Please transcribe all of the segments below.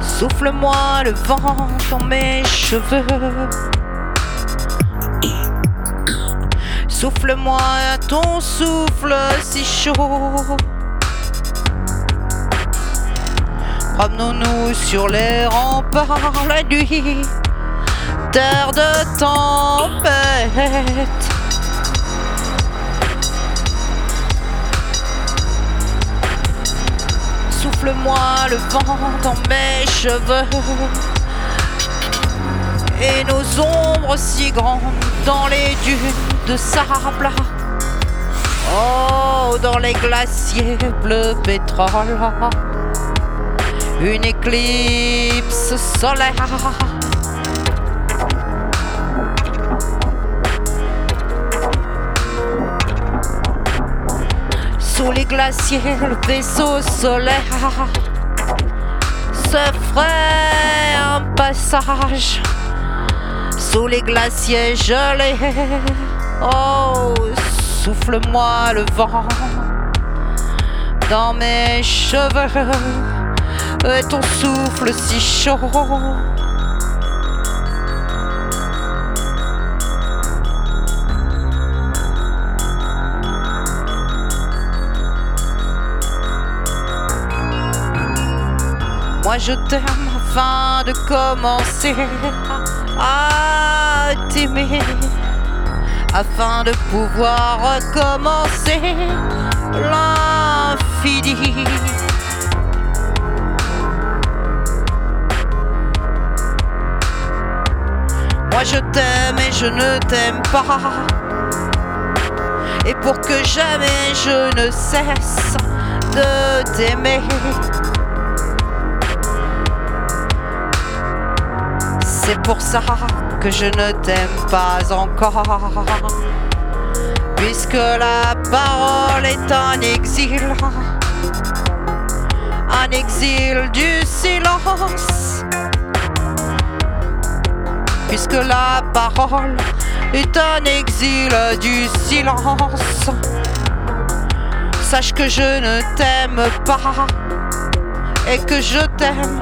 Souffle-moi le vent dans mes cheveux. Souffle-moi ton souffle si chaud. Promenons-nous sur les remparts la nuit, terre de tempête. Souffle-moi le vent dans mes cheveux et nos ombres si grandes dans les dunes de sable. Oh, dans les glaciers bleu pétrole, une éclipse solaire. Sous les glaciers, le vaisseau solaire se ferait un passage sous les glaciers gelés. Oh, souffle-moi le vent dans mes cheveux et ton souffle si chaud. Moi je t'aime afin de commencer à t'aimer afin de pouvoir recommencer l'infini. Moi je t'aime et je ne t'aime pas. Et pour que jamais je ne cesse de t'aimer. C'est pour ça que je ne t'aime pas encore. Puisque la parole est un exil, un exil du silence. Puisque la parole est un exil du silence. Sache que je ne t'aime pas et que je t'aime,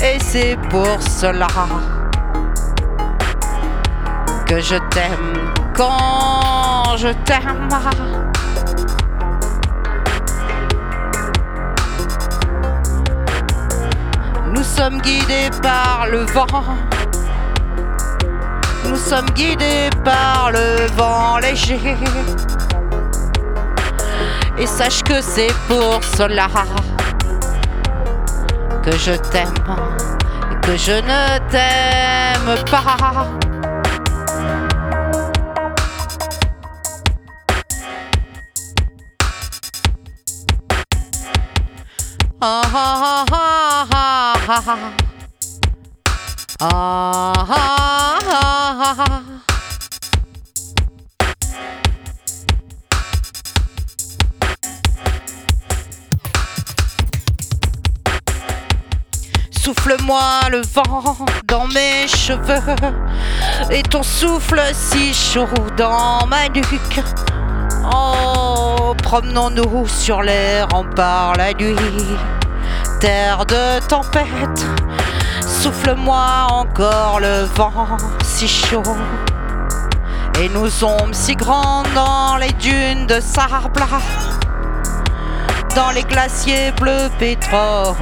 et c'est pour cela que je t'aime quand je t'aime. Nous sommes guidés par le vent. Nous sommes guidés par le vent léger. Et sache que c'est pour cela que je t'aime et que je ne t'aime pas. Souffle-moi le vent dans mes cheveux et ton souffle si chaud dans ma nuque. Oh, promenons-nous sur les remparts la nuit, terre de tempête. Souffle-moi encore le vent si chaud et nos ombres si grandes dans les dunes de sable, dans les glaciers bleu pétrole.